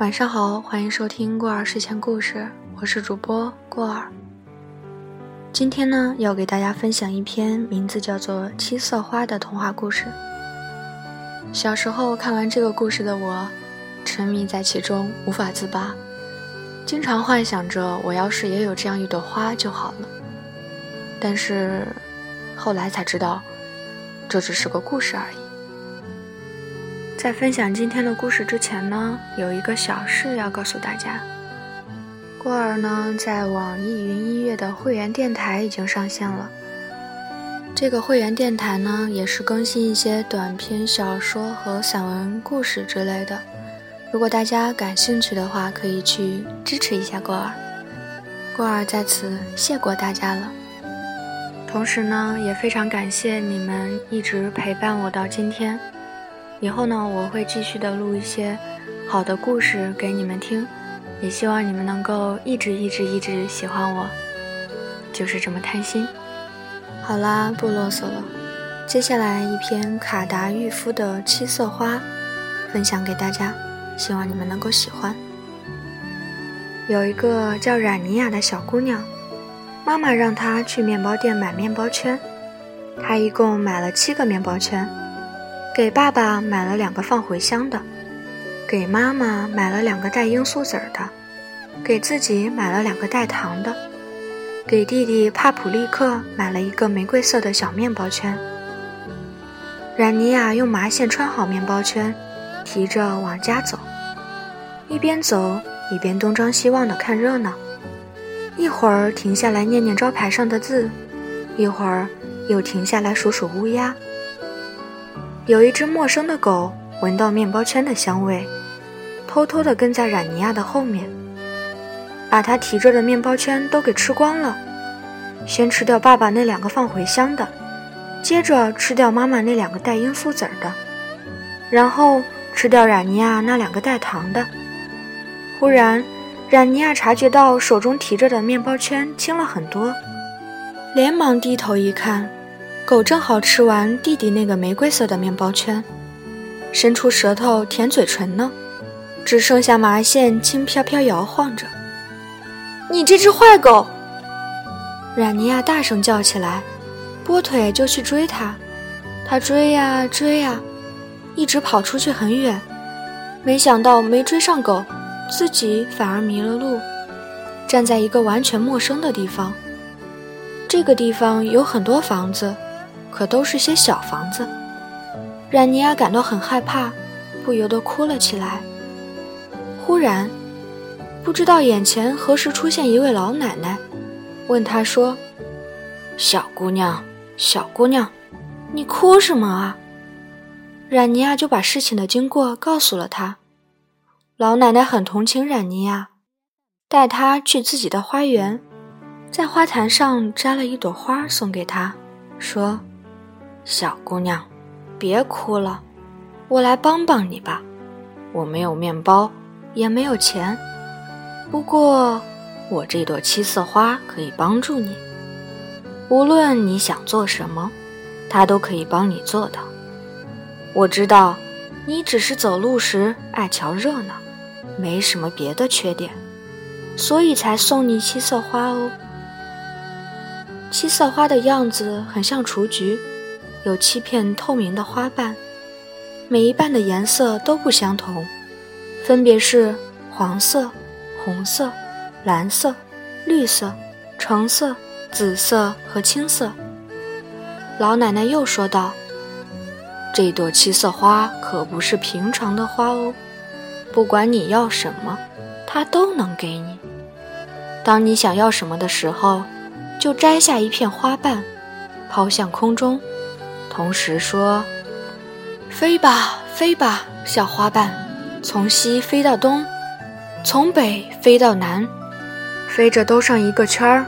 晚上好，欢迎收听过儿睡前故事，我是主播过儿。今天呢，要给大家分享一篇名字叫做《七色花》的童话故事。小时候看完这个故事的我，沉迷在其中无法自拔，经常幻想着我要是也有这样一朵花就好了。但是后来才知道，这只是个故事而已。在分享今天的故事之前呢，有一个小事要告诉大家。过儿呢，在网易云音乐的会员电台已经上线了。这个会员电台呢，也是更新一些短篇小说和散文故事之类的。如果大家感兴趣的话，可以去支持一下过儿。过儿在此谢过大家了。同时呢，也非常感谢你们一直陪伴我到今天。以后呢，我会继续的录一些好的故事给你们听，也希望你们能够一直一直一直喜欢我，就是这么贪心。好啦，不啰嗦了，接下来一篇卡达玉夫的《七色花》分享给大家，希望你们能够喜欢。有一个叫冉尼亚的小姑娘，妈妈让她去面包店买面包圈，她一共买了七个面包圈。给爸爸买了两个放茴香的，给妈妈买了两个带罂粟籽儿的，给自己买了两个带糖的，给弟弟帕普利克买了一个玫瑰色的小面包圈。冉尼亚用麻线穿好面包圈，提着往家走，一边走一边东张西望地看热闹，一会儿停下来念念招牌上的字，一会儿又停下来数数乌鸦。有一只陌生的狗闻到面包圈的香味，偷偷地跟在冉尼亚的后面，把他提着的面包圈都给吃光了。先吃掉爸爸那两个放茴香的，接着吃掉妈妈那两个带罂粟籽儿的，然后吃掉冉尼亚那两个带糖的。忽然，冉尼亚察觉到手中提着的面包圈轻了很多，连忙低头一看。狗正好吃完弟弟那个玫瑰色的面包圈，伸出舌头舔嘴唇呢，只剩下麻线轻飘飘摇晃着。你这只坏狗！冉尼亚大声叫起来，拨腿就去追它。它追呀追呀，一直跑出去很远，没想到没追上狗，自己反而迷了路，站在一个完全陌生的地方。这个地方有很多房子。可都是些小房子，冉尼亚感到很害怕，不由得哭了起来。忽然，不知道眼前何时出现一位老奶奶，问她说：“小姑娘，小姑娘，你哭什么啊？”冉尼亚就把事情的经过告诉了她。老奶奶很同情冉尼亚，带她去自己的花园，在花坛上摘了一朵花送给她，说。小姑娘，别哭了，我来帮帮你吧。我没有面包，也没有钱，不过我这朵七色花可以帮助你。无论你想做什么，它都可以帮你做到。我知道你只是走路时爱瞧热闹，没什么别的缺点，所以才送你七色花哦。七色花的样子很像雏菊。有七片透明的花瓣，每一瓣的颜色都不相同，分别是黄色、红色、蓝色、绿色、橙色、紫色和青色。老奶奶又说道：“这朵七色花可不是平常的花哦，不管你要什么，它都能给你。当你想要什么的时候，就摘下一片花瓣，抛向空中。”同时说：“飞吧，飞吧，小花瓣，从西飞到东，从北飞到南，飞着兜上一个圈儿，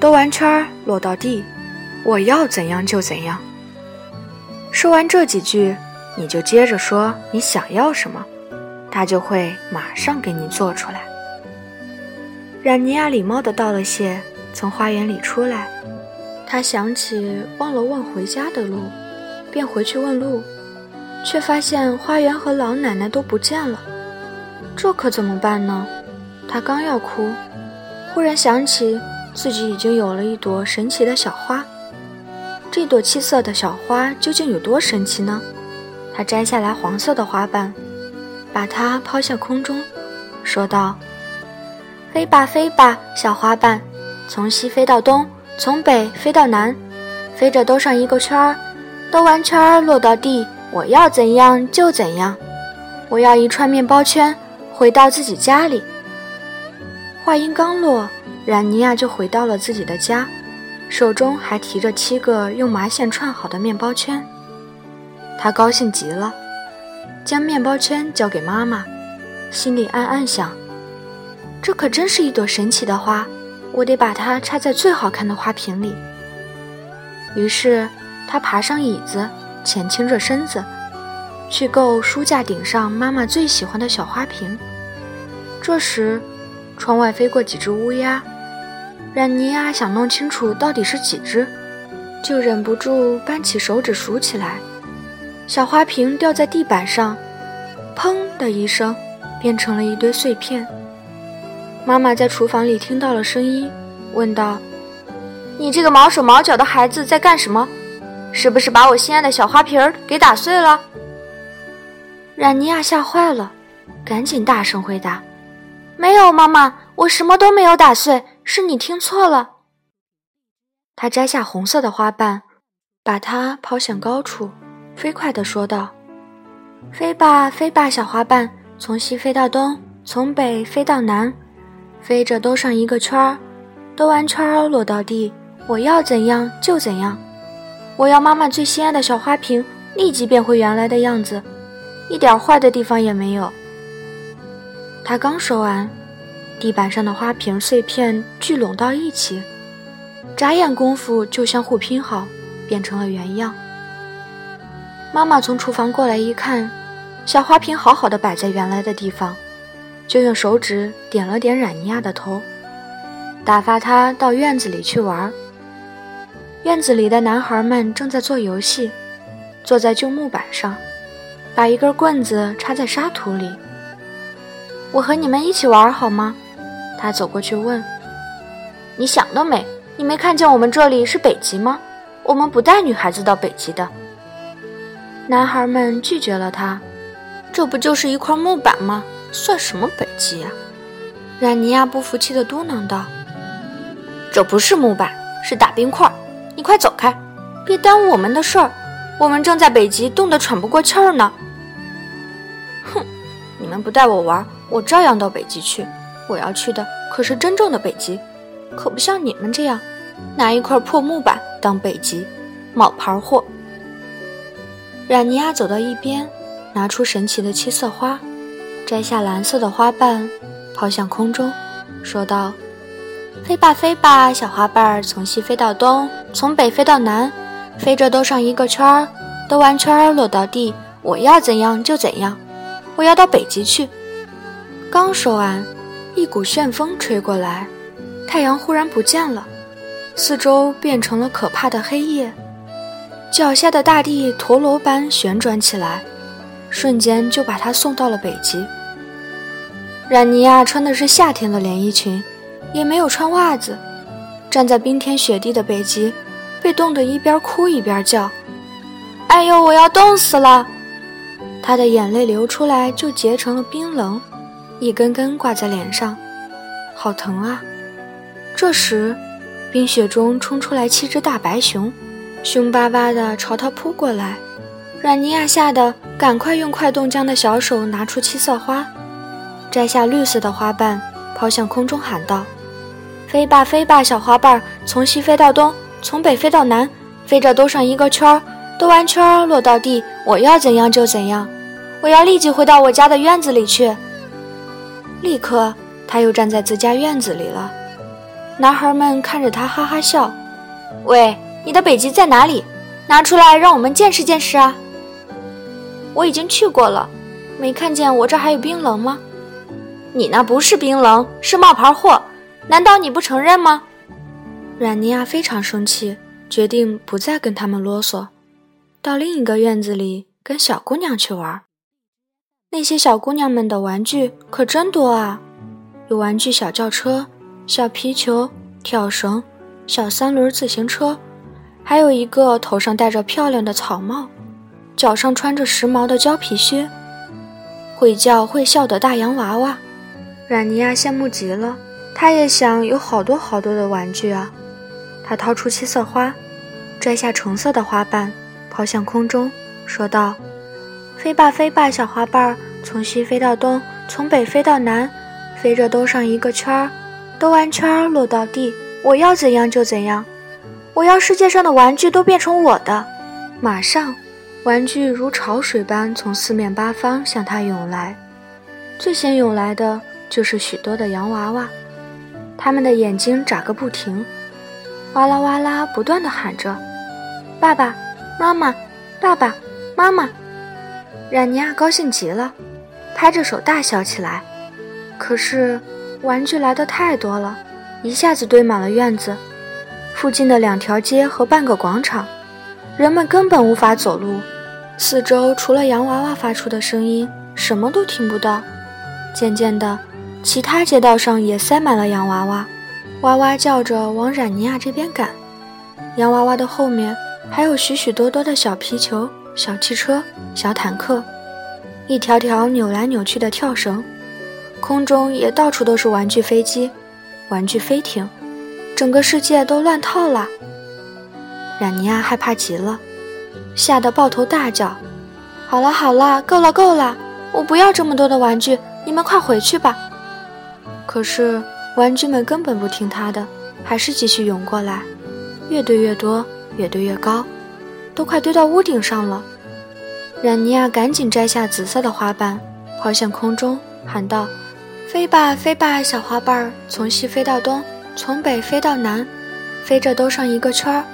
兜完圈儿落到地，我要怎样就怎样。”说完这几句，你就接着说你想要什么，他就会马上给你做出来。冉尼亚礼貌地道了谢，从花园里出来。他想起忘了问回家的路，便回去问路，却发现花园和老奶奶都不见了。这可怎么办呢？他刚要哭，忽然想起自己已经有了一朵神奇的小花。这朵七色的小花究竟有多神奇呢？他摘下来黄色的花瓣，把它抛向空中，说道：“飞吧，飞吧，小花瓣，从西飞到东，从北飞到南，飞着兜上一个圈儿，兜完圈儿落到地，我要怎样就怎样。我要一串面包圈，回到自己家里。”话音刚落，冉尼亚就回到了自己的家。手中还提着七个用麻线串好的面包圈，他高兴极了，将面包圈交给妈妈，心里暗暗想：这可真是一朵神奇的花，我得把它插在最好看的花瓶里。于是他爬上椅子，前倾着身子，去够书架顶上妈妈最喜欢的小花瓶。这时，窗外飞过几只乌鸦。冉尼亚想弄清楚到底是几只，就忍不住扳起手指数起来。小花瓶掉在地板上，砰的一声，变成了一堆碎片。妈妈在厨房里听到了声音，问道：“你这个毛手毛脚的孩子在干什么？是不是把我心爱的小花瓶儿给打碎了？”冉尼亚吓坏了，赶紧大声回答：“没有，妈妈，我什么都没有打碎。”是你听错了。他摘下红色的花瓣，把它抛向高处，飞快地说道：“飞吧，飞吧，小花瓣，从西飞到东，从北飞到南，飞着兜上一个圈儿，兜完圈儿落到地，我要怎样就怎样。我要妈妈最心爱的小花瓶立即变回原来的样子，一点坏的地方也没有。”他刚说完。地板上的花瓶碎片聚拢到一起，眨眼功夫就相互拼好，变成了原样。妈妈从厨房过来一看，小花瓶好好的摆在原来的地方，就用手指点了点冉尼亚的头，打发他到院子里去玩。院子里的男孩们正在做游戏，坐在旧木板上，把一根棍子插在沙土里。我和你们一起玩好吗？他走过去问：“你想得美！你没看见我们这里是北极吗？我们不带女孩子到北极的。”男孩们拒绝了他：“这不就是一块木板吗？算什么北极呀？”冉尼亚不服气地嘟囔道：“这不是木板，是大冰块！你快走开，别耽误我们的事儿。我们正在北极冻得喘不过气儿呢。”哼，你们不带我玩，我照样到北极去。我要去的可是真正的北极，可不像你们这样拿一块破木板当北极，冒牌货。冉尼亚走到一边，拿出神奇的七色花，摘下蓝色的花瓣，抛向空中，说道：“飞吧，飞吧，小花瓣儿，从西飞到东，从北飞到南，飞着兜上一个圈儿，兜完圈儿落到地，我要怎样就怎样，我要到北极去。”刚说完。一股旋风吹过来，太阳忽然不见了，四周变成了可怕的黑夜，脚下的大地陀螺般旋转起来，瞬间就把他送到了北极。冉尼亚穿的是夏天的连衣裙，也没有穿袜子，站在冰天雪地的北极，被冻得一边哭一边叫：“哎呦，我要冻死了！”他的眼泪流出来就结成了冰棱。一根根挂在脸上，好疼啊！这时，冰雪中冲出来七只大白熊，凶巴巴地朝他扑过来。阮尼亚吓得赶快用快冻僵的小手拿出七色花，摘下绿色的花瓣，抛向空中，喊道：“飞吧，飞吧，小花瓣，从西飞到东，从北飞到南，飞着兜上一个圈儿，兜完圈儿落到地，我要怎样就怎样，我要立即回到我家的院子里去。”立刻，他又站在自家院子里了。男孩们看着他，哈哈笑。喂，你的北极在哪里？拿出来让我们见识见识啊！我已经去过了，没看见我这还有冰冷吗？你那不是冰冷，是冒牌货，难道你不承认吗？阮尼亚非常生气，决定不再跟他们啰嗦，到另一个院子里跟小姑娘去玩。那些小姑娘们的玩具可真多啊！有玩具小轿车、小皮球、跳绳、小三轮自行车，还有一个头上戴着漂亮的草帽，脚上穿着时髦的胶皮靴，会叫会笑的大洋娃娃。阮尼亚羡慕极了，他也想有好多好多的玩具啊！他掏出七色花，摘下橙色的花瓣，抛向空中，说道：“飞吧，飞吧，小花瓣，从西飞到东，从北飞到南。”飞着兜上一个圈儿，兜完圈儿落到地，我要怎样就怎样。我要世界上的玩具都变成我的。马上，玩具如潮水般从四面八方向他涌来。最先涌来的就是许多的洋娃娃，他们的眼睛眨个不停，哇啦哇啦不断地喊着：“爸爸妈妈，爸爸妈妈。”冉尼亚高兴极了，拍着手大笑起来。可是，玩具来的太多了，一下子堆满了院子，附近的两条街和半个广场，人们根本无法走路。四周除了洋娃娃发出的声音，什么都听不到。渐渐的，其他街道上也塞满了洋娃娃，哇哇叫着往冉尼亚这边赶。洋娃娃的后面还有许许多多的小皮球、小汽车、小坦克，一条条扭来扭去的跳绳。空中也到处都是玩具飞机、玩具飞艇，整个世界都乱套了。冉尼亚害怕极了，吓得抱头大叫：“好了好了，够了够了，我不要这么多的玩具，你们快回去吧！”可是玩具们根本不听他的，还是继续涌过来，越堆越多，越堆越高，都快堆到屋顶上了。冉尼亚赶紧摘下紫色的花瓣，抛向空中，喊道。飞吧，飞吧，小花瓣儿，从西飞到东，从北飞到南，飞着兜上一个圈儿，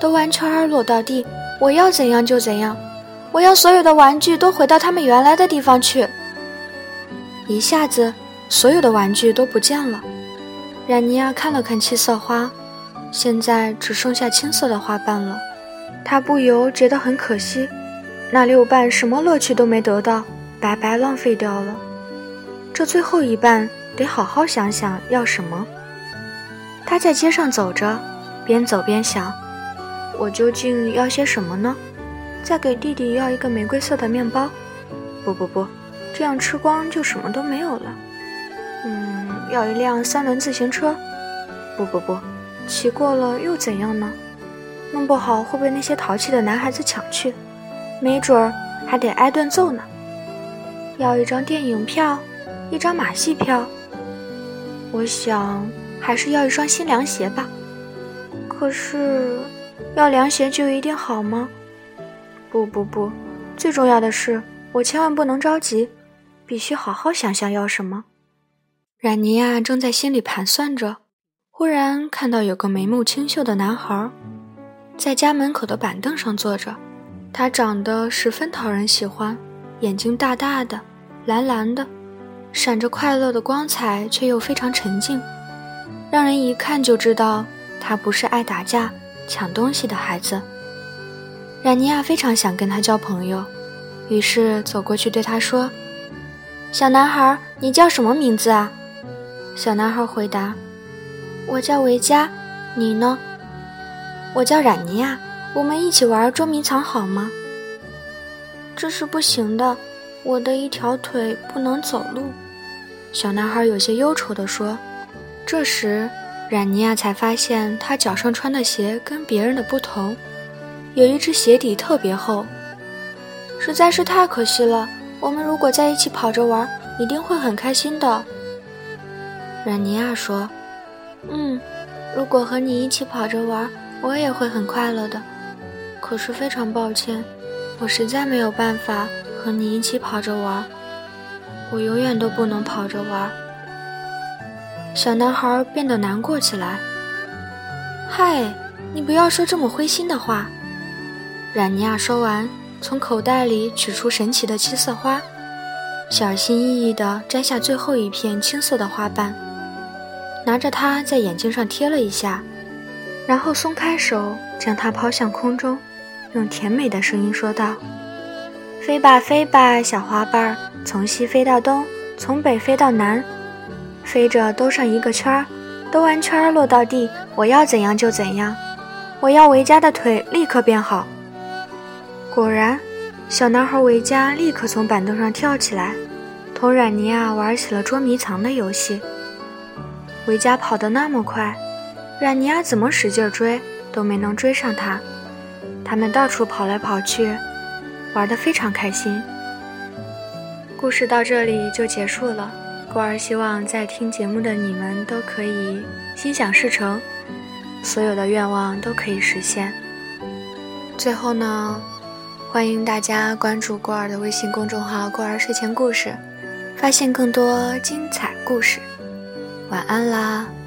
兜完圈儿落到地。我要怎样就怎样，我要所有的玩具都回到他们原来的地方去。一下子，所有的玩具都不见了。冉尼亚看了看七色花，现在只剩下青色的花瓣了，他不由觉得很可惜，那六瓣什么乐趣都没得到，白白浪费掉了。这最后一瓣得好好想想要什么。他在街上走着，边走边想：我究竟要些什么呢？再给弟弟要一个玫瑰色的面包。不不不，这样吃光就什么都没有了。要一辆三轮自行车。不不不，骑过了又怎样呢？弄不好会被那些淘气的男孩子抢去，没准儿还得挨顿揍呢。要一张电影票。一张马戏票，我想还是要一双新凉鞋吧。可是，要凉鞋就一定好吗？不不不，最重要的是，我千万不能着急，必须好好想想要什么。冉尼亚正在心里盘算着，忽然看到有个眉目清秀的男孩，在家门口的板凳上坐着。他长得十分讨人喜欢，眼睛大大的，蓝蓝的。闪着快乐的光彩，却又非常沉静，让人一看就知道他不是爱打架、抢东西的孩子。冉尼亚非常想跟他交朋友，于是走过去对他说：“小男孩，你叫什么名字啊？”小男孩回答：“我叫维嘉，你呢？”“我叫冉尼亚，我们一起玩捉迷藏好吗？”“这是不行的。”我的一条腿不能走路，小男孩有些忧愁地说。这时，冉尼亚才发现他脚上穿的鞋跟别人的不同，有一只鞋底特别厚，实在是太可惜了。我们如果在一起跑着玩，一定会很开心的。冉尼亚说：“嗯，如果和你一起跑着玩，我也会很快乐的。可是非常抱歉，我实在没有办法。”和你一起跑着玩，我永远都不能跑着玩。小男孩变得难过起来。嗨，你不要说这么灰心的话。冉尼亚说完，从口袋里取出神奇的七色花，小心翼翼地摘下最后一片青色的花瓣，拿着它在眼睛上贴了一下，然后松开手，将它抛向空中，用甜美的声音说道。飞吧飞吧，小花瓣儿，从西飞到东，从北飞到南，飞着兜上一个圈儿，兜完圈儿落到地，我要怎样就怎样，我要维嘉的腿立刻变好。果然，小男孩维嘉立刻从板凳上跳起来，同冉尼亚玩起了捉迷藏的游戏。维嘉跑得那么快，冉尼亚怎么使劲追都没能追上他。他们到处跑来跑去，玩得非常开心。故事到这里就结束了。过儿希望在听节目的你们都可以心想事成，所有的愿望都可以实现。最后呢，欢迎大家关注过儿的微信公众号“过儿睡前故事”，发现更多精彩故事。晚安啦。